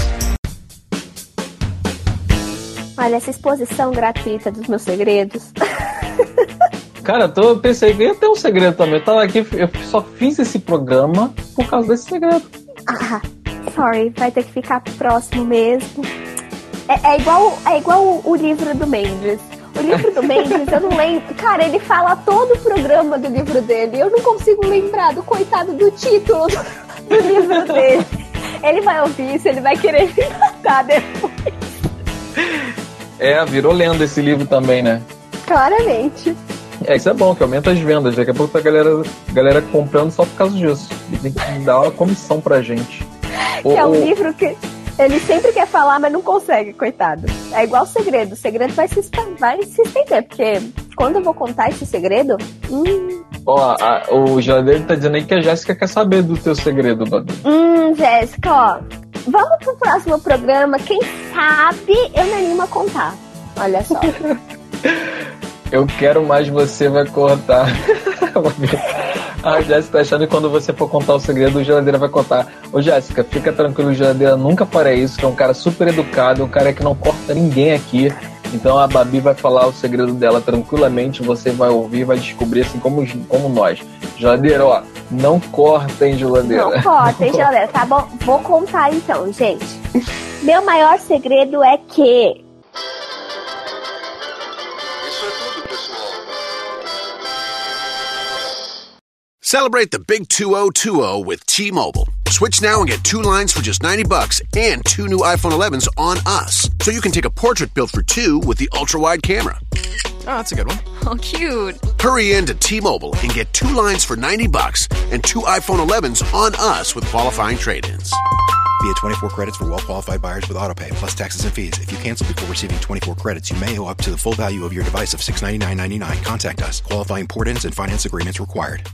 Olha, essa exposição gratuita dos meus segredos. Cara, eu, tô, eu pensei que ia ter um segredo também. Eu tava aqui, eu só fiz esse programa por causa desse segredo. Ah, sorry, vai ter que ficar próximo mesmo. É, é igual, é igual o, o livro do Mendes. O livro do Mendes, eu não lembro. Cara, ele fala todo o programa do livro dele. Eu não consigo lembrar do coitado do título do, do livro dele. Ele vai ouvir isso, ele vai querer me matar depois. É, virou lenda esse livro também, né? Claramente. É, isso é bom, que aumenta as vendas. Daqui a pouco tá a galera, galera comprando só por causa disso. E tem que dar uma comissão pra gente. Que o, é um o... livro que ele sempre quer falar, mas não consegue, coitado. É igual o segredo. O segredo vai se, vai se estender, porque quando eu vou contar esse segredo. Hum... Ó, a, o Jadeiro tá dizendo aí que a Jéssica quer saber do teu segredo, Badu. Hum, Jéssica, ó. Vamos pro próximo programa. Quem sabe eu me animo a contar. Olha só. Eu quero mais você vai cortar. a Jéssica tá achando que quando você for contar o segredo, o geladeira vai contar. Ô Jéssica, fica tranquilo, o geladeira nunca fará isso, que é um cara super educado, um cara que não corta ninguém aqui. Então a Babi vai falar o segredo dela tranquilamente, você vai ouvir, vai descobrir assim como, como nós. Geladeira, ó, não corta, hein, geladeira. Não corta, hein, geladeira, tá bom? Vou contar então, gente. Meu maior segredo é que Celebrate the big 2020 with T-Mobile. Switch now and get two lines for just 90 bucks and two new iPhone 11s on us. So you can take a portrait built for two with the ultra-wide camera. Oh, that's a good one. Oh, cute. Hurry in to T-Mobile and get two lines for 90 bucks and two iPhone 11s on us with qualifying trade-ins. Via 24 credits for well qualified buyers with autopay plus taxes and fees. If you cancel before receiving 24 credits, you may owe up to the full value of your device of $699.99. Contact us. Qualifying port ins and finance agreements required.